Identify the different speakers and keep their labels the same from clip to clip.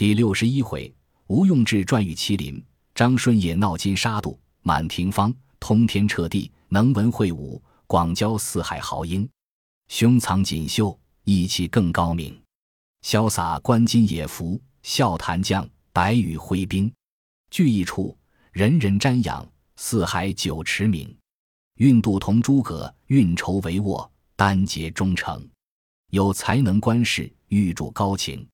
Speaker 1: 第六十一回，吴用智传与麒麟，张顺也闹金杀渡，满庭芳通天彻地，能文会武，广交四海豪英，胸藏锦绣，意气更高明，潇洒观今野服，笑谈将白羽挥兵，聚一处，人人瞻仰，四海久驰名。运度同诸葛，运筹帷幄，丹结忠诚，有才能官事，玉柱高情。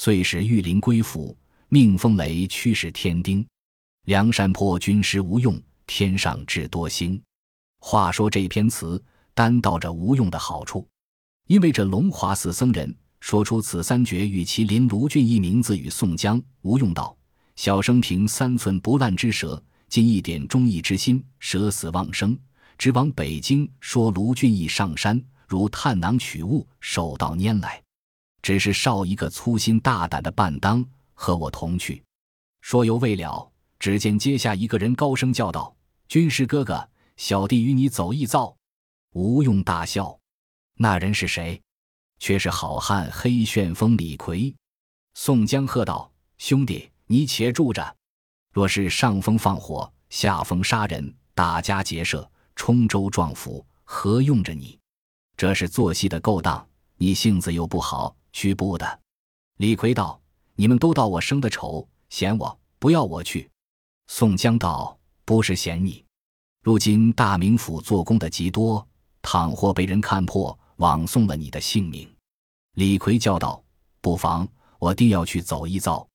Speaker 1: 遂使玉林归附，命风雷驱使天丁，梁山泊军师吴用，天上至多星。话说这篇词单道着吴用的好处，因为这龙华寺僧人说出此三绝与麒麟卢俊义名字与宋江。吴用道：“小生凭三寸不烂之舌，尽一点忠义之心，舍死忘生，直往北京说卢俊义上山，如探囊取物，手到拈来。”只是少一个粗心大胆的伴当，和我同去。说犹未了，只见阶下一个人高声叫道：“军师哥哥，小弟与你走一遭。”吴用大笑。那人是谁？却是好汉黑旋风李逵。宋江喝道：“兄弟，你且住着！若是上风放火，下风杀人，打家劫舍，冲州撞府，何用着你？这是做戏的勾当，你性子又不好。”去不的，李逵道：“你们都道我生的丑，嫌我，不要我去。”宋江道：“不是嫌你，如今大名府做工的极多，倘或被人看破，枉送了你的性命。”李逵叫道：“不妨，我定要去走一遭。”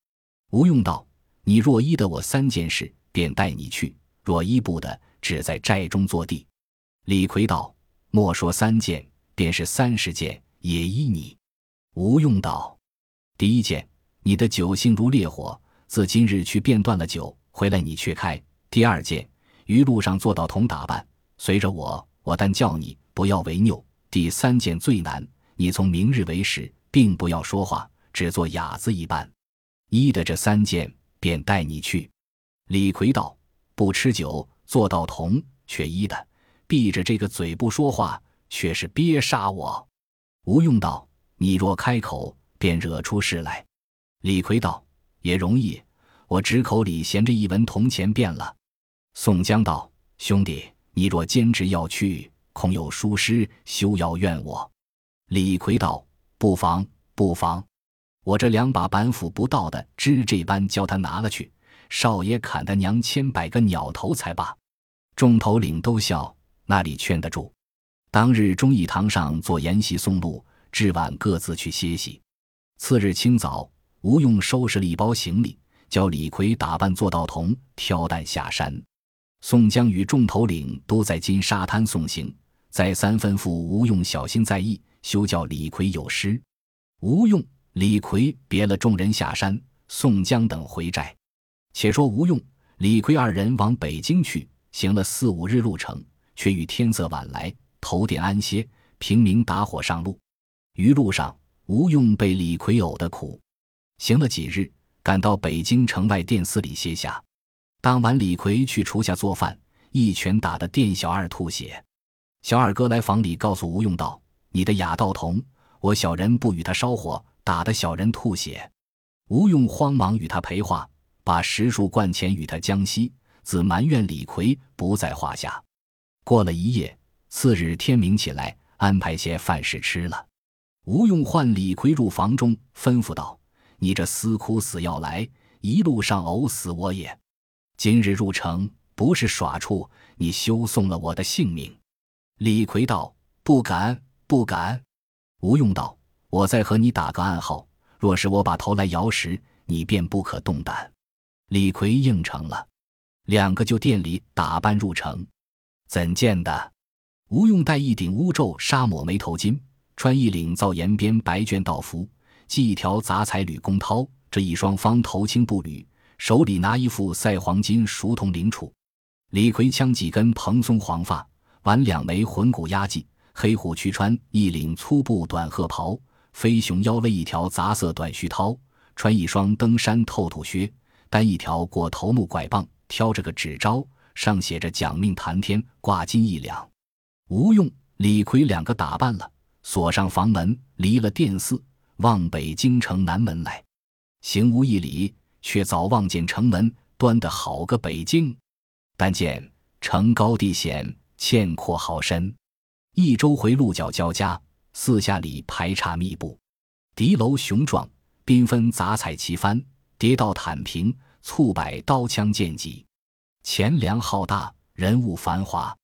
Speaker 1: 吴用道：“你若依得我三件事，便带你去；若依不得，只在寨中坐地。”李逵道：“莫说三件，便是三十件，也依你。”吴用道：“第一件，你的酒性如烈火，自今日去便断了酒，回来你却开。第二件，于路上做到同打扮，随着我，我但叫你不要违拗。第三件最难，你从明日为始，并不要说话，只做哑子一般。依的这三件，便带你去。”李逵道：“不吃酒，做到同，却依的；闭着这个嘴不说话，却是憋杀我。”吴用道。你若开口，便惹出事来。李逵道：“也容易，我纸口里衔着一文铜钱便了。”宋江道：“兄弟，你若坚持要去，恐有疏失，休要怨我。”李逵道：“不妨，不妨，我这两把板斧不到的，支这般叫他拿了去，少爷砍他娘千百个鸟头才罢。”众头领都笑，那里劝得住？当日忠义堂上做筵席送路。至晚各自去歇息。次日清早，吴用收拾了一包行李，叫李逵打扮做道童，挑担下山。宋江与众头领都在金沙滩送行，再三吩咐吴用小心在意，休叫李逵有失。吴用、李逵别了众人下山，宋江等回寨。且说吴用、李逵二人往北京去，行了四五日路程，却遇天色晚来，头点安歇，平明打火上路。余路上，吴用被李逵呕得苦，行了几日，赶到北京城外店肆里歇下。当晚，李逵去厨下做饭，一拳打得店小二吐血。小二哥来房里告诉吴用道：“你的哑道童，我小人不与他烧火，打得小人吐血。”吴用慌忙与他赔话，把十数贯钱与他江西，自埋怨李逵不在话下。过了一夜，次日天明起来，安排些饭食吃了。吴用唤李逵入房中，吩咐道：“你这死哭死要来，一路上呕死我也。今日入城不是耍处，你休送了我的性命。”李逵道：“不敢，不敢。”吴用道：“我再和你打个暗号，若是我把头来摇时，你便不可动胆。”李逵应承了，两个就店里打扮入城。怎见的？吴用戴一顶乌皱纱抹眉头巾。穿一领皂沿边白绢道服，系一条杂彩缕公绦，这一双方头青布履，手里拿一副赛黄金熟铜铃杵。李逵枪几根蓬松黄发，挽两枚浑骨压髻，黑虎躯穿一领粗布短褐袍，飞熊腰勒一条杂色短须绦，穿一双登山透土靴，单一条过头木拐棒，挑着个纸招，上写着“讲命谈天”，挂金一两。吴用、李逵两个打扮了。锁上房门，离了殿寺，望北京城南门来。行无一里，却早望见城门，端的好个北京。但见城高地险，堑阔壕深，一周回鹿角交加，四下里排插密布，敌楼雄壮，缤纷杂彩齐翻，叠道坦平，簇摆刀枪剑戟，钱粮浩大，人物繁华，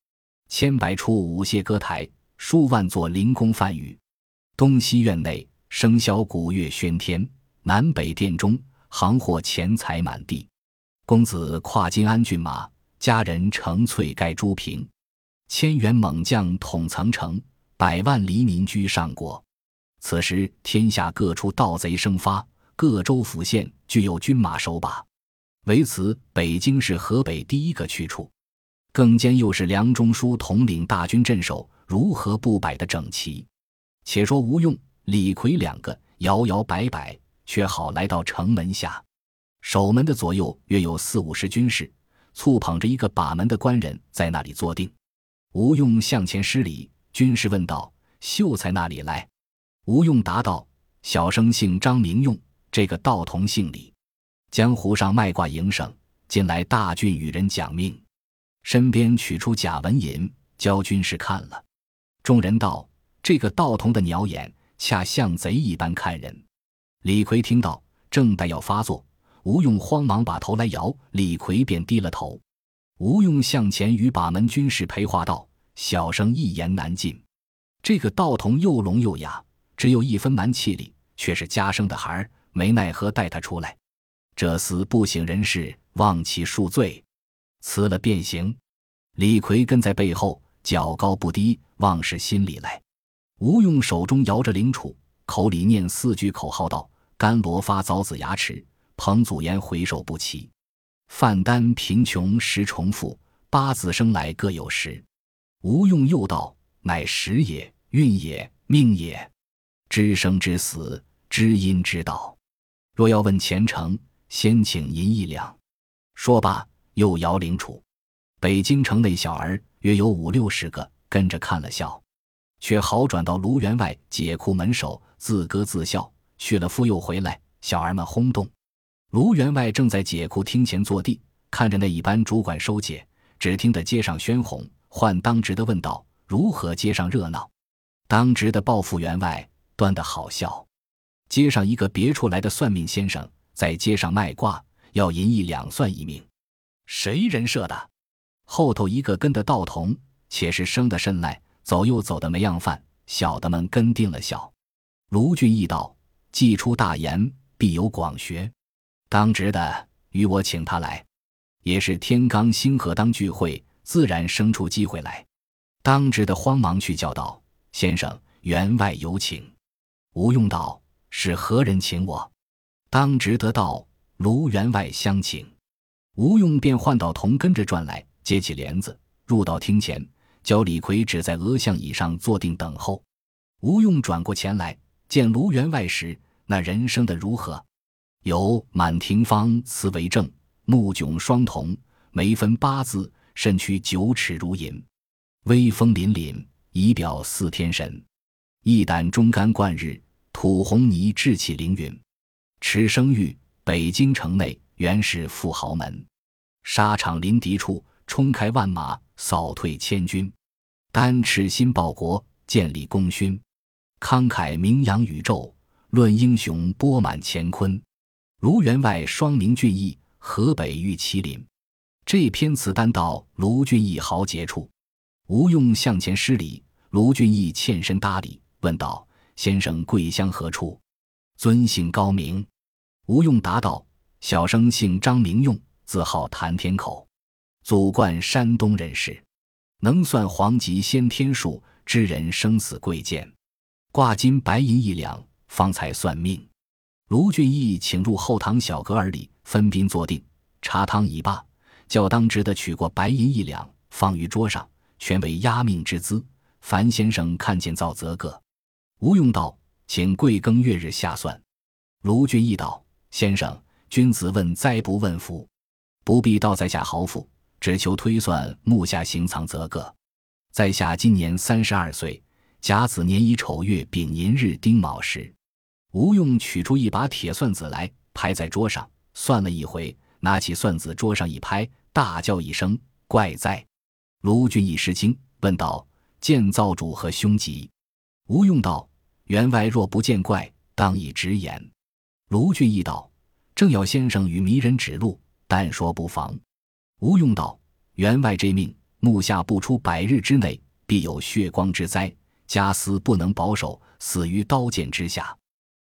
Speaker 1: 千百处舞榭歌台，数万座灵宫梵宇，东西院内笙箫鼓乐喧天，南北殿中行货钱财满地，公子跨金鞍骏马。佳人乘翠盖朱屏，千员猛将统层城，百万黎民居上国。此时天下各处盗贼生发，各州府县具有军马守把。为此，北京是河北第一个去处。更兼又是梁中书统领大军镇守，如何不摆得整齐？且说吴用、李逵两个摇摇摆摆，却好来到城门下。守门的左右约有四五十军士。簇捧着一个把门的官人，在那里坐定。吴用向前施礼，军士问道：“秀才那里来？”吴用答道：“小生姓张，名用。这个道童姓李，江湖上卖卦营生，近来大郡与人讲命，身边取出假文银，教军士看了。众人道：‘这个道童的鸟眼，恰像贼一般看人。’李逵听到，正待要发作。吴用慌忙把头来摇，李逵便低了头。吴用向前与把门军士陪话道：“小生一言难尽。这个道童又聋又哑，只有一分蛮气力，却是家生的孩儿，没奈何带他出来。这厮不省人事，望其恕罪，辞了便行。”李逵跟在背后，脚高不低，望是心里来。吴用手中摇着灵杵，口里念四句口号道：“甘罗发枣子牙齿。”彭祖言回首不齐，范丹贫穷时重复，八字生来各有时。吴用又道：“乃时也，运也，命也。知生知死，知因知道。若要问前程，先请银一两。”说罢，又摇灵杵。北京城内小儿约有五六十个，跟着看了笑，却好转到卢员外解库门首，自歌自笑。去了复又回来，小儿们轰动。卢员外正在解库厅前坐地，看着那一班主管收解，只听得街上喧哄，唤当值的问道：“如何街上热闹？”当值的报复员外：“端的好笑。街上一个别处来的算命先生在街上卖卦，要银一两算一命。谁人设的？后头一个跟的道童，且是生的甚赖，走又走的没样范。小的们跟定了笑。卢俊义道：“既出大言，必有广学。”当值的与我请他来，也是天罡星河当聚会，自然生出机会来。当值的慌忙去叫道：“先生，员外有请。”吴用道：“是何人请我？”当值得道：“卢员外相请。”吴用便唤到童跟着转来，接起帘子，入到厅前，教李逵只在额相椅上坐定等候。吴用转过前来，见卢员外时，那人生的如何？有满庭芳词为证，目炯双瞳，眉分八字，身躯九尺如银，威风凛凛，仪表似天神。一胆忠肝贯日，吐红泥志气凌云。持声誉，北京城内原是富豪门。沙场临敌处，冲开万马，扫退千军。丹赤心报国，建立功勋。慷慨名扬宇宙，论英雄波满乾坤。卢员外双名俊逸，河北玉麒麟。这篇词单道卢俊义豪杰处，吴用向前施礼，卢俊义欠身搭礼，问道：“先生贵乡何处？尊姓高名？”吴用答道：“小生姓张，名用，字号谭天口，祖贯山东人士，能算黄吉先天数，知人生死贵贱，挂金白银一两，方才算命。”卢俊义请入后堂小阁儿里，分宾坐定，茶汤已罢，叫当值的取过白银一两，放于桌上，全为压命之资。樊先生看见造则个。吴用道：“请贵庚月日下算。”卢俊义道：“先生，君子问灾不问福，不必到在下豪富，只求推算目下行藏则个。在下今年三十二岁，甲子年乙丑月丙寅日丁卯时。”吴用取出一把铁算子来，拍在桌上，算了一回，拿起算子桌上一拍，大叫一声：“怪哉！”卢俊义失惊，问道：“见造主和凶吉？”吴用道：“员外若不见怪，当以直言。”卢俊义道：“正要先生与迷人指路，但说不妨。”吴用道：“员外这命，目下不出百日之内，必有血光之灾，家私不能保守，死于刀剑之下。”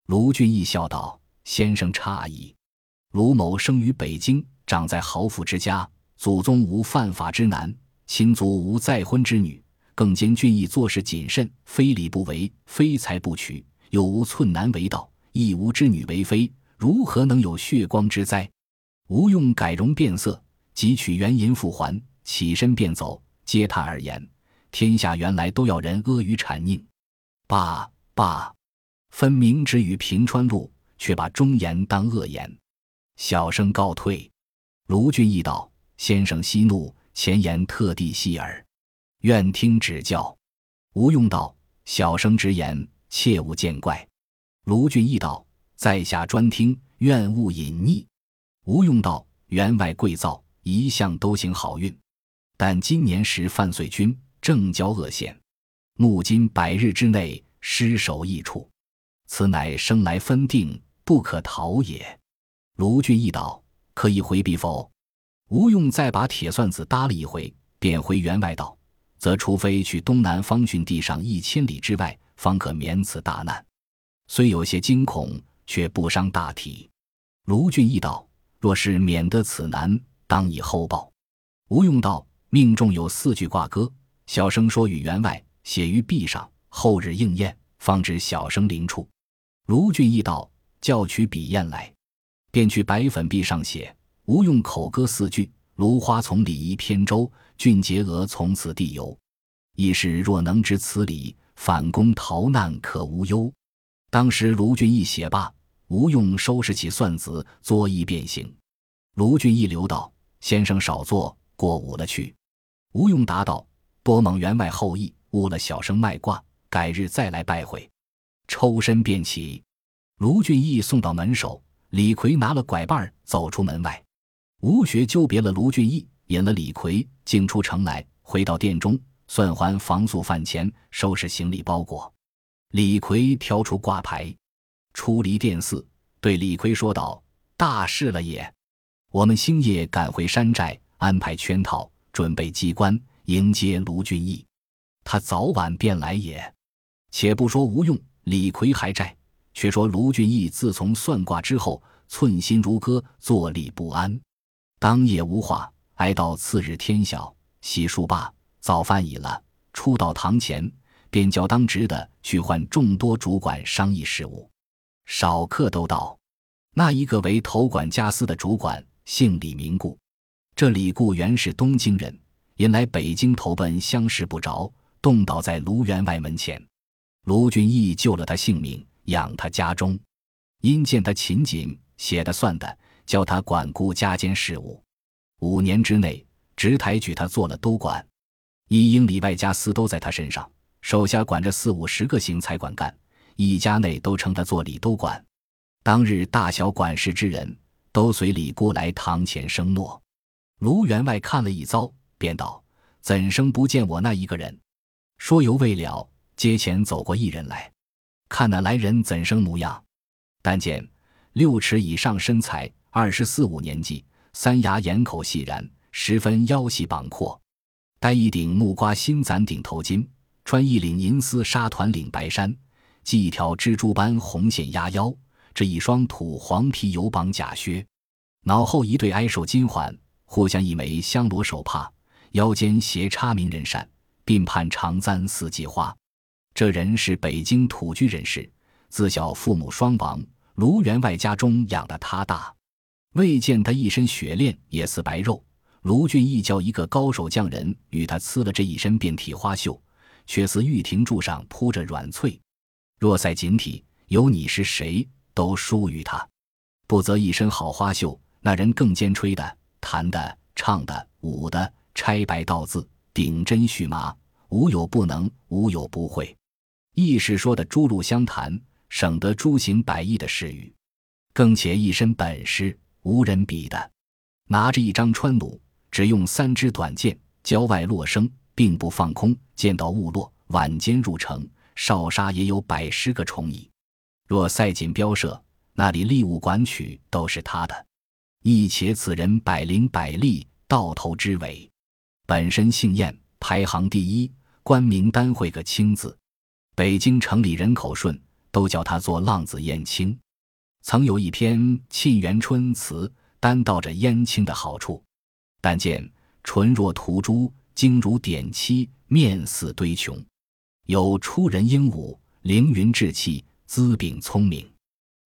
Speaker 1: 卢俊义笑道：“先生诧异。卢某生于北京，长在豪富之家，祖宗无犯法之男，亲族无再婚之女，更兼俊义做事谨慎，非礼不为，非财不取，又无寸男为盗，亦无之女为妃，如何能有血光之灾？”吴用改容变色。即取原银复还，起身便走。嗟叹而言：“天下原来都要人阿谀谄佞。罢罢，分明只与平川路，却把忠言当恶言。”小生告退。卢俊义道：“先生息怒，前言特地细耳，愿听指教。”吴用道：“小生直言，切勿见怪。”卢俊义道：“在下专听，愿勿隐匿。”吴用道：“员外贵造。”一向都行好运，但今年时犯岁君正交恶险，目今百日之内失守一处，此乃生来分定，不可逃也。卢俊义道：“可以回避否？”吴用再把铁算子搭了一回，便回员外道：“则除非去东南方郡地上一千里之外，方可免此大难。虽有些惊恐，却不伤大体。”卢俊义道：“若是免得此难。”当以后报。吴用道：“命中有四句挂歌，小生说与员外写于壁上，后日应验，方知小生灵处。”卢俊义道：“叫取笔砚来。”便去白粉壁上写。吴用口歌四句：“芦花从里移扁舟，俊杰娥从此地游。义士若能知此理，反攻逃难可无忧。”当时卢俊义写罢，吴用收拾起算子，作揖便行。卢俊义留道。先生少坐，过午了去。吴用答道：“多蒙员外厚意，误了小生卖卦，改日再来拜会。”抽身便起。卢俊义送到门首，李逵拿了拐棒走出门外。吴学纠别了卢俊义，引了李逵，径出城来，回到店中，算还房宿饭钱，收拾行李包裹。李逵挑出挂牌，出离店寺，对李逵说道：“大事了也！”我们星夜赶回山寨，安排圈套，准备机关迎接卢俊义。他早晚便来也。且不说吴用、李逵还债，却说卢俊义自从算卦之后，寸心如割，坐立不安。当夜无话，挨到次日天晓，洗漱罢，早饭已了，出到堂前，便叫当值的去唤众多主管商议事务。少客都到，那一个为头管家私的主管。姓李名固，这李固原是东京人，因来北京投奔，相识不着，冻倒在卢员外门前。卢俊义救了他性命，养他家中。因见他勤谨，写的算的，叫他管顾家间事务。五年之内，直抬举他做了都管，一英里外家私都在他身上，手下管着四五十个行财管干，一家内都称他做李都管。当日大小管事之人。都随李姑来堂前生诺，卢员外看了一遭，便道：“怎生不见我那一个人？”说犹未了，街前走过一人来，看那来人怎生模样？但见六尺以上身材，二十四五年纪，三牙眼口细然，十分腰细膀阔，戴一顶木瓜新攒顶头巾，穿一领银丝纱团领白衫，系一条蜘蛛般红线压腰。这一双土黄皮油绑假靴，脑后一对矮手金环，互相一枚香罗手帕，腰间斜插名人扇，鬓畔长簪四季花。这人是北京土居人士，自小父母双亡，卢员外家中养的他大。未见他一身雪练，也似白肉。卢俊义叫一个高手匠人与他刺了这一身遍体花绣，却似玉亭柱上铺着软翠。若赛锦体，有你是谁？都输于他，不则一身好花绣，那人更兼吹的、弹的、唱的、舞的，拆白道字，顶针续麻，无有不能，无有不会。亦是说的诸路相谈，省得诸行百艺的事语。更且一身本事，无人比的。拿着一张川弩，只用三支短箭，郊外落生，并不放空。见到误落，晚间入城，少杀也有百十个虫蚁。若塞锦标射，那里利物管取都是他的。亦且此人百灵百利，到头之尾，本身姓晏，排行第一，官名单会个清字。北京城里人口顺，都叫他做浪子燕青。曾有一篇《沁园春》词，单道着燕青的好处。但见唇若涂朱，睛如点漆，面似堆琼，有出人英武，凌云志气，姿禀聪明，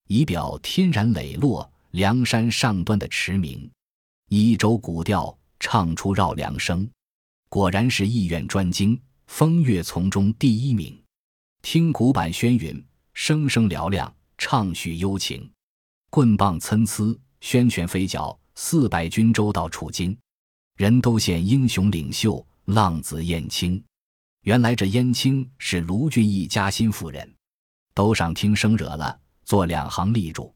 Speaker 1: 仪表天然磊落，梁山上端的驰名。一州古调，唱出绕梁声，果然是意愿专精，风月丛中第一名。听古板轩云，声声嘹亮，唱叙幽情，棍棒参差，轩辕飞角，四百军州到楚京，人都羡英雄领袖浪子燕青。原来这燕青是卢俊义家心腹人，都上听声惹了，做两行立住。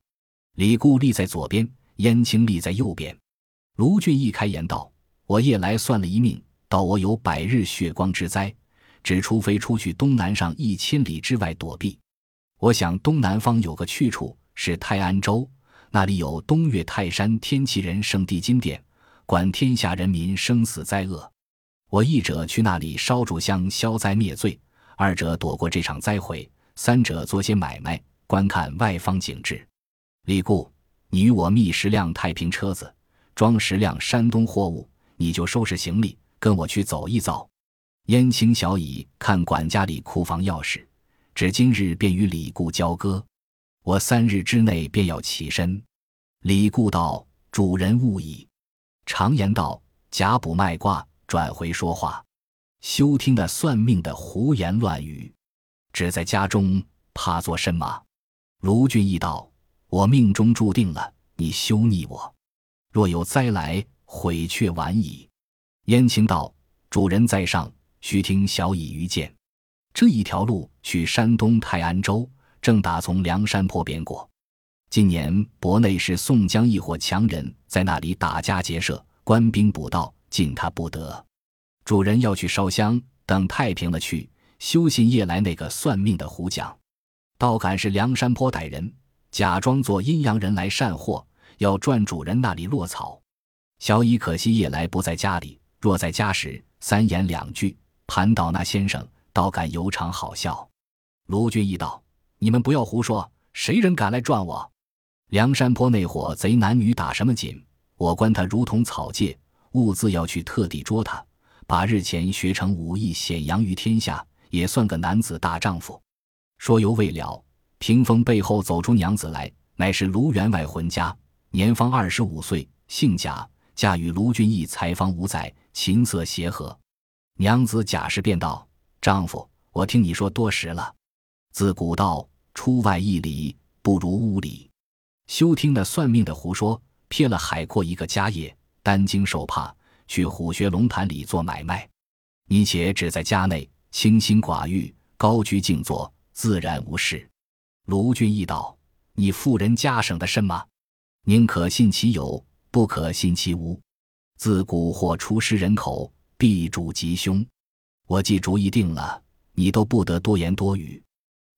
Speaker 1: 李固立在左边，燕青立在右边。卢俊义开言道：“我夜来算了一命，道我有百日血光之灾。”只除非出去东南上一千里之外躲避，我想东南方有个去处是泰安州，那里有东岳泰山天齐人圣地金殿，管天下人民生死灾厄。我一者去那里烧柱香消灾灭罪，二者躲过这场灾毁，三者做些买卖，观看外方景致。李固，你与我觅十辆太平车子，装十辆山东货物，你就收拾行李，跟我去走一遭。燕青小乙看管家里库房钥匙，只今日便与李固交割，我三日之内便要起身。李固道：“主人勿矣。”常言道：“甲卜卖卦，转回说话。”休听那算命的胡言乱语，只在家中怕做甚么？卢俊义道：“我命中注定了，你休逆我。若有灾来，悔却晚矣。”燕青道：“主人在上。”须听小乙愚见，这一条路去山东泰安州，正打从梁山坡边过。今年博内是宋江一伙强人在那里打家劫舍，官兵捕盗，进他不得。主人要去烧香，等太平了去，休信夜来那个算命的胡讲，倒赶是梁山坡歹人，假装做阴阳人来善货，要赚主人那里落草。小乙可惜夜来不在家里，若在家时，三言两句。盘倒那先生，倒敢有场好笑。卢俊义道：“你们不要胡说，谁人敢来赚我？梁山坡那伙贼男女打什么紧？我观他如同草芥，兀自要去特地捉他，把日前学成武艺显扬于天下，也算个男子大丈夫。”说犹未了，屏风背后走出娘子来，乃是卢员外浑家，年方二十五岁，姓贾，嫁与卢俊义才方五载，琴瑟协和。娘子贾氏便道：“丈夫，我听你说多时了。自古道出外一里，不如屋里。休听那算命的胡说，撇了海阔一个家业，担惊受怕，去虎穴龙潭里做买卖。你且只在家内，清心寡欲，高居静坐，自然无事。”卢俊义道：“你妇人家省的甚吗？宁可信其有，不可信其无。自古或出师人口。”必主吉凶，我既主意定了，你都不得多言多语。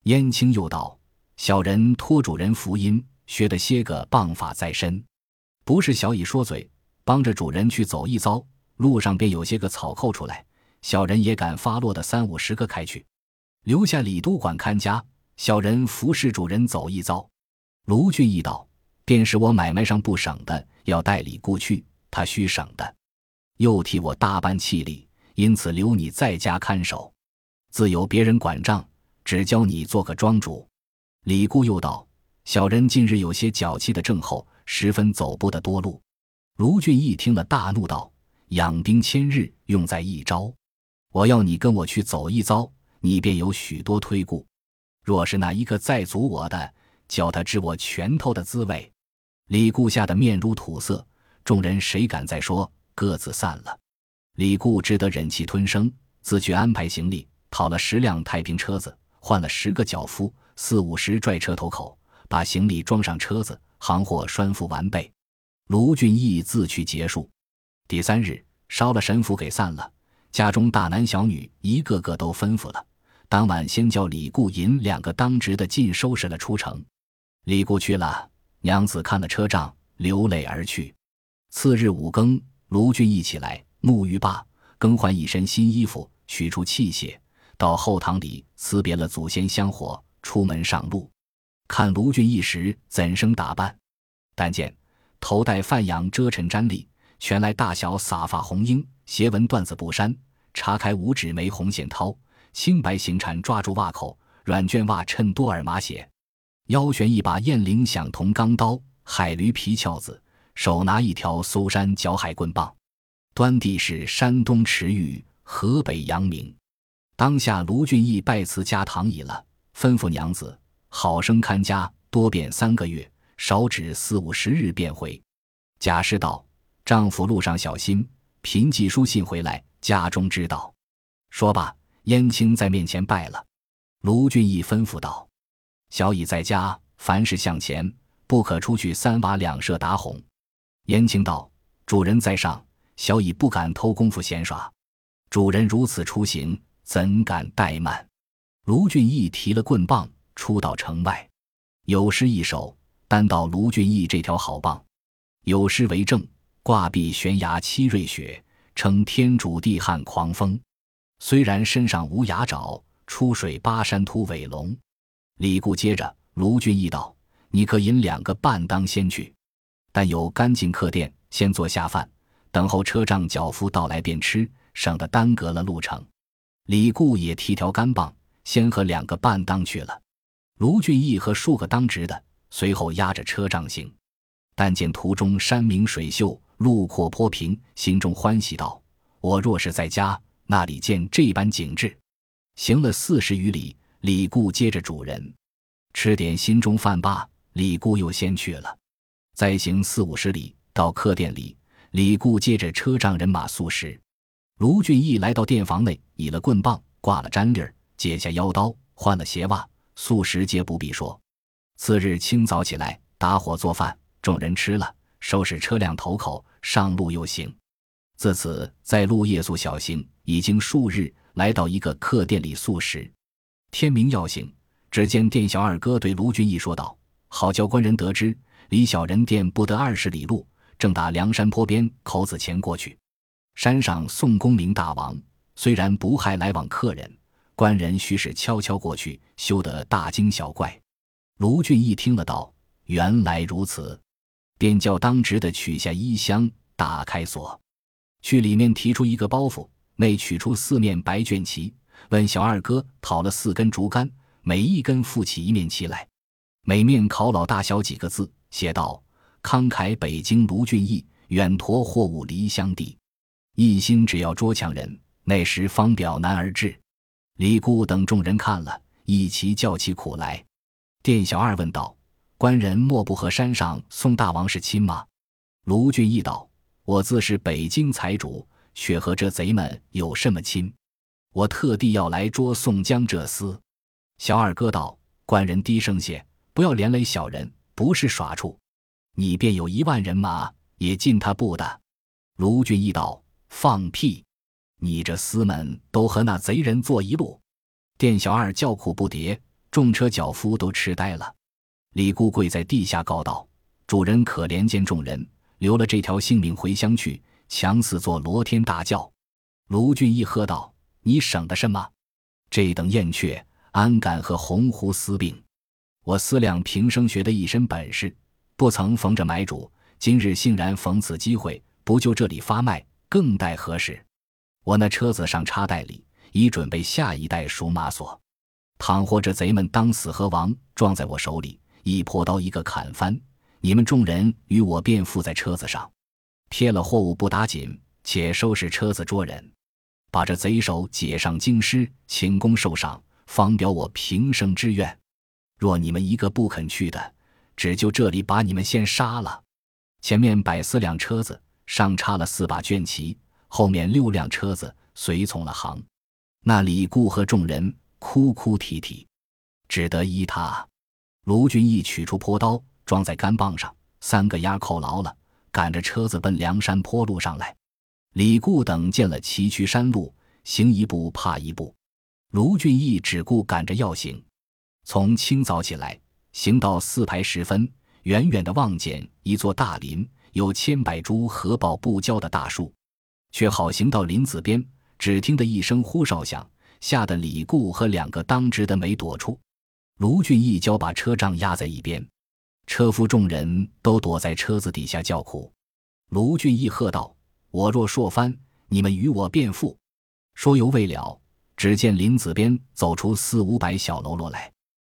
Speaker 1: 燕青又道：“小人托主人福音，学得些个棒法在身，不是小乙说嘴，帮着主人去走一遭，路上便有些个草寇出来，小人也敢发落的三五十个开去，留下李都管看家，小人服侍主人走一遭。”卢俊义道：“便是我买卖上不省的，要代理过去，他须省的。”又替我大搬气力，因此留你在家看守，自有别人管账，只教你做个庄主。李固又道：“小人近日有些脚气的症候，十分走不得多路。”卢俊义听了，大怒道：“养兵千日，用在一朝。我要你跟我去走一遭，你便有许多推顾。若是那一个再阻我的，叫他知我拳头的滋味。”李固吓得面如土色，众人谁敢再说？各自散了，李固只得忍气吞声，自去安排行李，讨了十辆太平车子，换了十个脚夫，四五十拽车头口，把行李装上车子，行货拴缚完备。卢俊义自去结束。第三日，烧了神符给散了，家中大男小女一个个都吩咐了。当晚先叫李固引两个当值的尽收拾了出城。李固去了，娘子看了车仗，流泪而去。次日五更，卢俊义起来，沐浴罢，更换一身新衣服，取出器械，到后堂里辞别了祖先香火，出门上路。看卢俊义时怎生打扮？但见头戴范阳遮尘毡笠，全来大小洒发红缨，斜纹缎子布衫，插开五指眉红线绦。青白行缠抓住袜口，软绢袜衬多尔麻鞋，腰悬一把雁翎响铜钢刀，海驴皮鞘子，手拿一条搜山绞海棍棒。端地是山东池玉，河北阳明。当下卢俊义拜辞家堂已了，吩咐娘子好生看家，多变三个月，少止四五十日便回。贾氏道：“丈夫路上小心，凭寄书信回来，家中知道。”说罢。燕青在面前拜了，卢俊义吩咐道：“小乙在家，凡事向前，不可出去三瓦两舍打哄。”燕青道：“主人在上，小乙不敢偷功夫闲耍。主人如此出行，怎敢怠慢？”卢俊义提了棍棒，出到城外，有诗一首，单道卢俊义这条好棒。有诗为证：“挂壁悬崖七瑞雪，称天主地汉狂风。”虽然身上无牙爪，出水巴山突尾龙。李固接着，卢俊义道：“你可引两个伴当先去，但有干净客店，先做下饭，等候车仗脚夫到来便吃，省得耽搁了路程。”李固也提条干棒，先和两个伴当去了。卢俊义和数个当值的随后押着车仗行。但见途中山明水秀，路阔坡平，心中欢喜道：“我若是在家。”那里见这般景致，行了四十余里，李固接着主人吃点心中饭罢，李固又先去了。再行四五十里，到客店里，李固接着车仗人马素食。卢俊义来到店房内，倚了棍棒，挂了毡笠，解下腰刀，换了鞋袜，素食皆不必说。次日清早起来，打火做饭，众人吃了，收拾车辆头口，上路又行。自此在路夜宿小行，已经数日，来到一个客店里宿食。天明要醒，只见店小二哥对卢俊义说道：“好叫官人得知，离小人店不得二十里路，正打梁山坡边口子前过去。山上宋公明大王，虽然不害来往客人，官人须是悄悄过去，休得大惊小怪。”卢俊义听了道：“原来如此。”便叫当值的取下衣箱，打开锁。去里面提出一个包袱，内取出四面白卷旗，问小二哥讨了四根竹竿，每一根附起一面旗来，每面考老大小几个字，写道：“慷慨北京卢俊义，远驮货物离乡地，一心只要捉强人，那时方表难而至。”李固等众人看了一齐叫起苦来。店小二问道：“官人莫不和山上宋大王是亲吗？”卢俊义道。我自是北京财主，却和这贼们有什么亲？我特地要来捉宋江这厮。小二哥道：“官人低声些，不要连累小人，不是耍处。你便有一万人马，也进他不的。”卢俊义道：“放屁！你这厮们都和那贼人坐一路。”店小二叫苦不迭，众车脚夫都痴呆了。李固跪在地下告道：“主人可怜见众人。”留了这条性命回乡去，强似做罗天大轿。卢俊义喝道：“你省得什么？这等燕雀，安敢和鸿鹄私并？我思量平生学的一身本事，不曾逢着买主，今日竟然逢此机会，不就这里发卖，更待何时？我那车子上插袋里，已准备下一代赎马索。倘或这贼们当死和亡，撞在我手里，一破刀，一个砍翻。”你们众人与我便附在车子上，撇了货物不打紧，且收拾车子捉人，把这贼首解上京师，请功受赏，方表我平生之愿。若你们一个不肯去的，只就这里把你们先杀了。前面百四辆车子，上插了四把卷旗，后面六辆车子随从了行。那李固和众人哭哭啼啼，只得依他。卢俊义取出朴刀。装在杆棒上，三个丫扣牢了，赶着车子奔梁山坡路上来。李固等见了崎岖山路，行一步怕一步。卢俊义只顾赶着要行，从清早起来，行到四排时分，远远的望见一座大林，有千百株合抱不交的大树，却好行到林子边，只听得一声呼哨响，吓得李固和两个当值的没躲出。卢俊义教把车仗压在一边，车夫众人都躲在车子底下叫苦。卢俊义喝道。我若说翻，你们与我辩负。说犹未了，只见林子边走出四五百小喽啰来，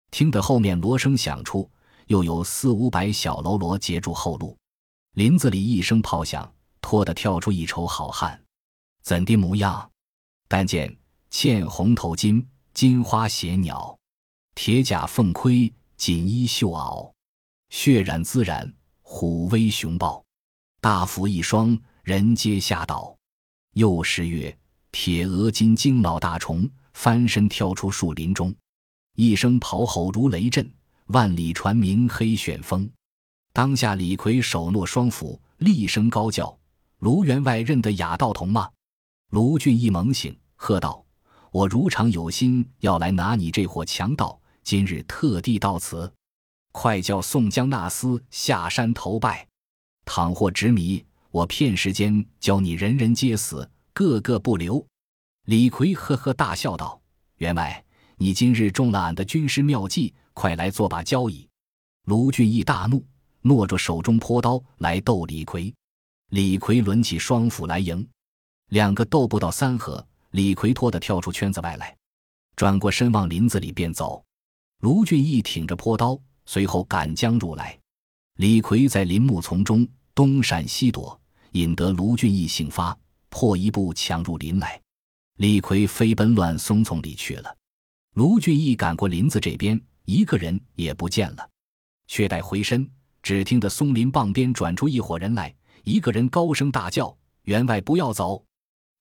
Speaker 1: 听得后面锣声响处，又有四五百小喽啰截住后路。林子里一声炮响，拖得跳出一筹好汉，怎的模样？但见嵌红头巾，金花鞋鸟，铁甲凤盔，锦衣绣袄，血染滋染，虎威熊豹，大斧一双。人皆吓倒，又是月，铁额金睛老大虫翻身跳出树林中，一声咆吼如雷震，万里传鸣黑旋风。当下李逵手握双斧，厉声高叫：“卢员外认得雅道童吗？”卢俊义猛醒，喝道：“我如常有心要来拿你这伙强盗，今日特地到此，快叫宋江、那厮下山投拜，倘或执迷。”我片时间教你人人皆死，个个不留。李逵呵呵大笑道：“员外，你今日中了俺的军师妙计，快来做把交椅。”卢俊义大怒，握着手中朴刀来斗李逵。李逵抡起双斧来迎，两个斗不到三合，李逵拖的跳出圈子外来，转过身往林子里便走。卢俊义挺着朴刀，随后赶将入来。李逵在林木丛中东闪西躲。引得卢俊义兴发，破一步抢入林来。李逵飞奔乱松丛里去了。卢俊义赶过林子这边，一个人也不见了。却待回身，只听得松林傍边转出一伙人来，一个人高声大叫：“员外不要走，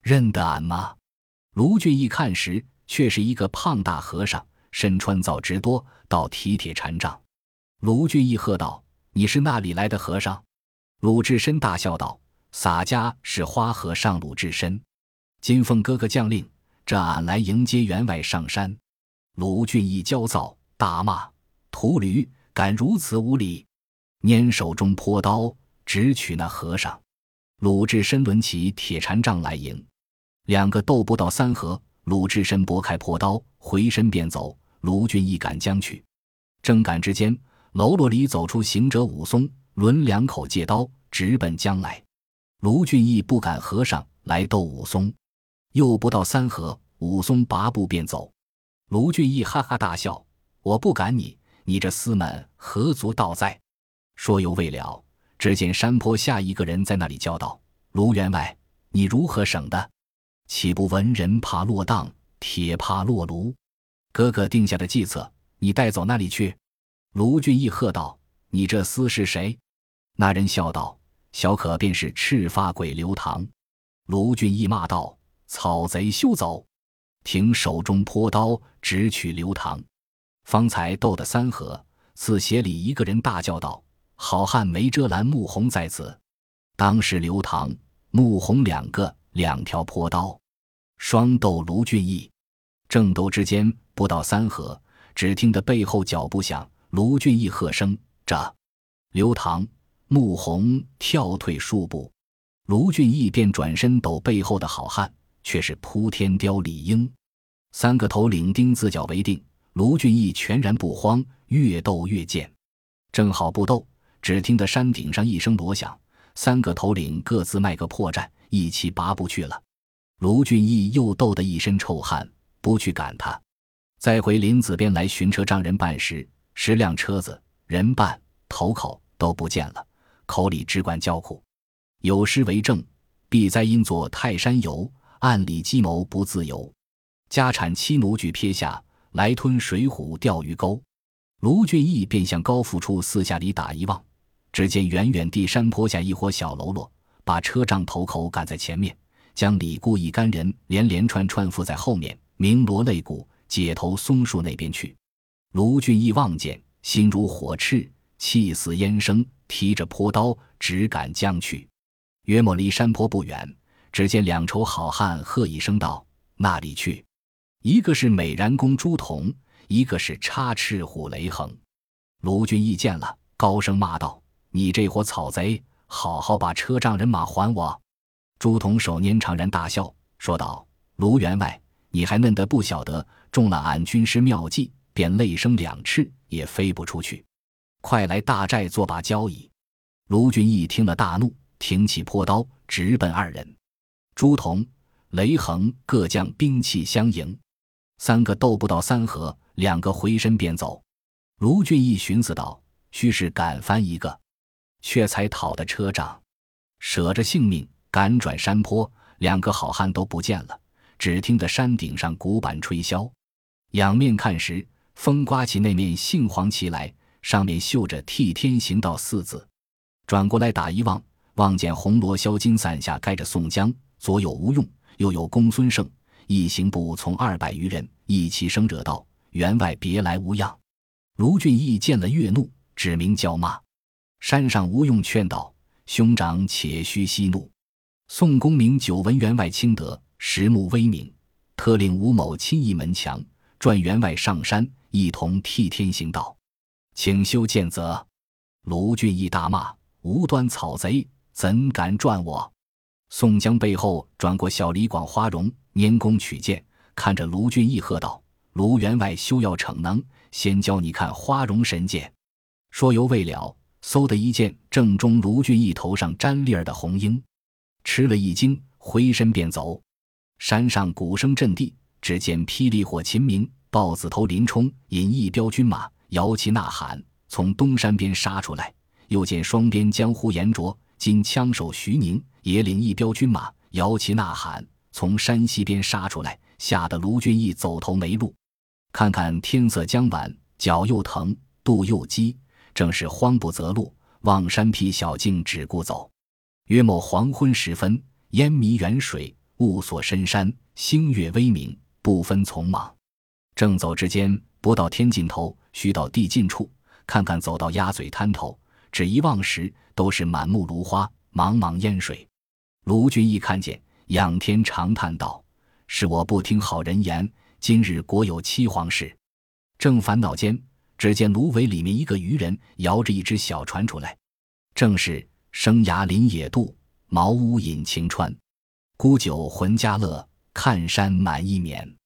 Speaker 1: 认得俺吗？”卢俊义看时，却是一个胖大和尚，身穿皂直多，倒提铁禅杖。卢俊义喝道：“你是那里来的和尚？”鲁智深大笑道。洒家是花和尚鲁智深，金凤哥哥将令，这俺来迎接员外上山。卢俊义焦躁，大骂：“秃驴，敢如此无礼！”拈手中朴刀，直取那和尚。鲁智深抡起铁禅杖来迎，两个斗不到三合，鲁智深拨开朴刀，回身便走。卢俊义赶将去，正赶之间，喽啰里走出行者武松，抡两口借刀，直奔将来。卢俊义不敢和尚来斗武松，又不到三合，武松拔步便走。卢俊义哈哈大笑：“我不赶你，你这厮们何足道哉？”说犹未了，只见山坡下一个人在那里叫道：“卢员外，你如何省的？岂不闻人怕落当，铁怕落炉？哥哥定下的计策，你带走那里去？”卢俊义喝道：“你这厮是谁？”那人笑道。小可便是赤发鬼刘唐，卢俊义骂道：“草贼休走！”停手中泼刀，直取刘唐。方才斗得三合，此鞋里一个人大叫道：“好汉梅遮拦，穆弘在此！”当时刘唐、穆弘两个两条泼刀，双斗卢俊义。正斗之间，不到三合，只听得背后脚步响，卢俊义喝声：“这！”刘唐。穆弘跳退数步，卢俊义便转身抖背后的好汉，却是扑天雕李应。三个头领丁字脚为定，卢俊义全然不慌，越斗越健。正好不斗，只听得山顶上一声锣响，三个头领各自迈个破绽，一起拔不去了。卢俊义又斗得一身臭汗，不去赶他。再回林子边来寻车丈人办时，十辆车子、人办、头口都不见了。口里只管叫苦，有诗为证：“必哉因作泰山游，暗里计谋不自由。家产妻奴俱撇下，来吞水浒钓鱼钩。”卢俊义便向高阜处四下里打一望，只见远远地山坡下一伙小喽啰，把车仗头口赶在前面，将李固一干人连连串串缚在后面，鸣锣擂鼓，解投松树那边去。卢俊义望见，心如火炽，气死烟生，提着坡刀直赶将去。约莫离山坡不远，只见两筹好汉喝一声道：“那里去！”一个是美髯公朱仝，一个是插翅虎雷横。卢俊义见了，高声骂道：“你这伙草贼，好好把车仗人马还我！”朱仝手拈长髯大笑，说道：“卢员外，你还嫩得不晓得，中了俺军师妙计，便累生两翅也飞不出去。快来大寨做把交椅！”卢俊义听了大怒。挺起破刀，直奔二人。朱仝、雷横各将兵器相迎，三个斗不到三合，两个回身便走。卢俊义寻思道：“须是赶翻一个，却才讨的车仗，舍着性命赶转山坡。两个好汉都不见了，只听得山顶上鼓板吹箫。仰面看时，风刮起那面杏黄旗来，上面绣着‘替天行道’四字。转过来打一望。望见红罗销金伞下盖着宋江，左有吴用，右有公孙胜，一行部从二百余人，一齐声惹道：“员外别来无恙！”卢俊义见了越怒，指名叫骂。山上吴用劝道：“兄长且须息怒。”宋公明久闻员外清德，实目威名，特令吴某亲诣门墙，转员外上山，一同替天行道，请修建则。卢俊义大骂：“无端草贼！”怎敢转我？宋江背后转过小李广花荣，拈弓取箭，看着卢俊义喝道：“卢员外休要逞能，先教你看花荣神箭。”说犹未了，嗖的一箭正中卢俊义头上沾粒儿的红缨，吃了一惊，回身便走。山上鼓声震地，只见霹雳火秦明、豹子头林冲引一彪军马，摇旗呐喊，从东山边杀出来。又见双边江湖严卓。今枪手徐宁也领一彪军马，摇旗呐喊，从山西边杀出来，吓得卢俊义走投没路。看看天色将晚，脚又疼，肚又饥，正是慌不择路，望山僻小径只顾走。约莫黄昏时分，烟迷远水，雾锁深山，星月微明，不分从莽。正走之间，不到天尽头，须到地尽处。看看走到鸭嘴滩头。只一望时，都是满目芦花，茫茫烟水。卢俊义看见，仰天长叹道：“是我不听好人言，今日国有七皇事。”正烦恼间，只见芦苇里面一个渔人摇着一只小船出来，正是“生涯临野渡，茅屋引晴川。沽酒浑家乐，看山满意眠。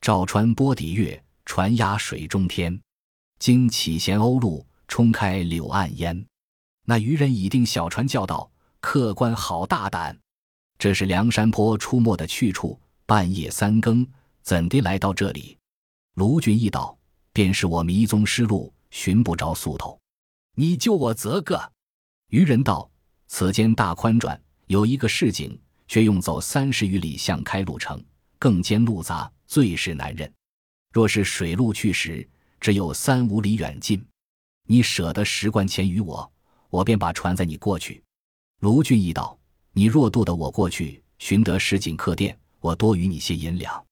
Speaker 1: 照船波底月，船压水中天。惊起弦鸥鹭。”冲开柳岸烟，那渔人已定小船，叫道：“客官好大胆！这是梁山坡出没的去处，半夜三更怎地来到这里？”卢俊义道：“便是我迷踪失路，寻不着宿头，你救我则个。”渔人道：“此间大宽转，有一个市井，却用走三十余里向开路程，更兼路杂，最是难认。若是水路去时，只有三五里远近。”你舍得十贯钱与我，我便把船载你过去。卢俊义道：“你若渡得我过去，寻得石井客店，我多与你些银两。”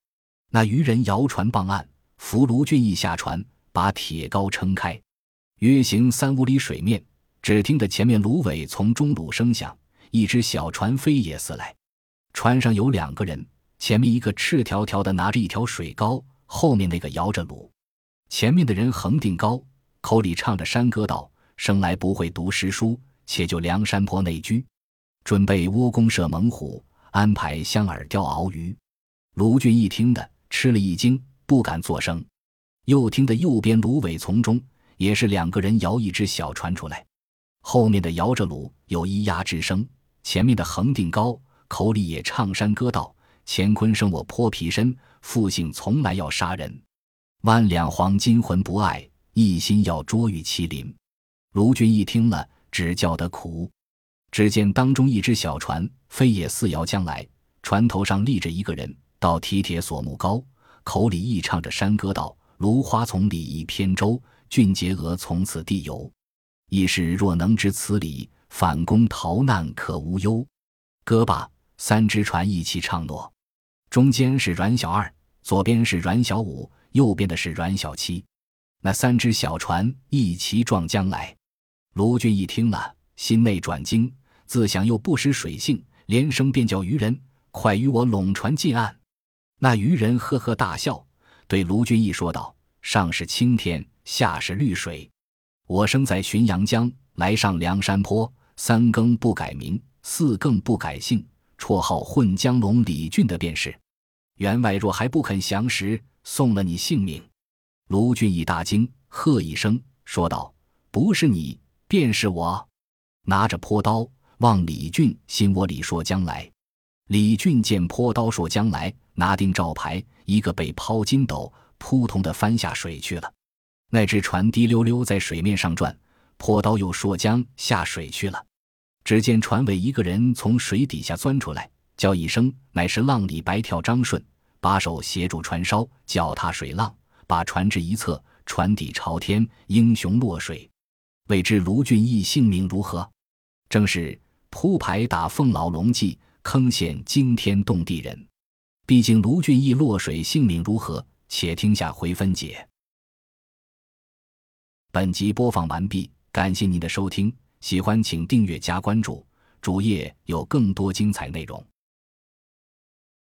Speaker 1: 那渔人摇船傍岸，扶卢俊义下船，把铁篙撑开，约行三五里水面，只听得前面芦苇从中橹声响，一只小船飞也似来。船上有两个人，前面一个赤条条的拿着一条水篙，后面那个摇着橹。前面的人横定篙。口里唱着山歌道：“生来不会读诗书，且就梁山坡内居，准备窝弓射猛虎，安排香饵钓鳌鱼。”卢俊一听得吃了一惊，不敢作声。又听得右边芦苇丛中也是两个人摇一只小船出来，后面的摇着橹，有咿呀之声；前面的横定篙，口里也唱山歌道：“乾坤生我泼皮身，复姓从来要杀人，万两黄金魂不爱。”一心要捉玉麒麟，卢俊义听了，只叫得苦。只见当中一只小船飞也似摇将来，船头上立着一个人，到提铁索木高，口里亦唱着山歌道：“芦花丛里一扁舟，俊杰娥从此地游。一时若能知此理，反攻逃难可无忧。”歌罢，三只船一起唱诺，中间是阮小二，左边是阮小五，右边的是阮小七。那三只小船一齐撞将来，卢俊义听了，心内转惊，自想又不识水性，连声便叫渔人快与我拢船进岸。那渔人呵呵大笑，对卢俊义说道：“上是青天，下是绿水。我生在浔阳江，来上梁山坡，三更不改名，四更不改姓，绰号混江龙李俊的便是。员外若还不肯降时，送了你性命。”卢俊义大惊，喝一声，说道：“不是你，便是我。”拿着坡刀望李俊心窝里说将来。李俊见坡刀说将来。拿定照牌，一个被抛筋斗，扑通的翻下水去了。那只船滴溜溜在水面上转，破刀又说将下水去了。只见船尾一个人从水底下钻出来，叫一声，乃是浪里白跳张顺，把手协助船梢，脚踏水浪，把船至一侧，船底朝天，英雄落水。未知卢俊义姓名如何？正是铺牌打凤老龙记，坑陷惊天动地人。毕竟卢俊义落水，性命如何？且听下回分解。本集播放完毕，感谢您的收听，喜欢请订阅加关注，主页有更多精彩内容。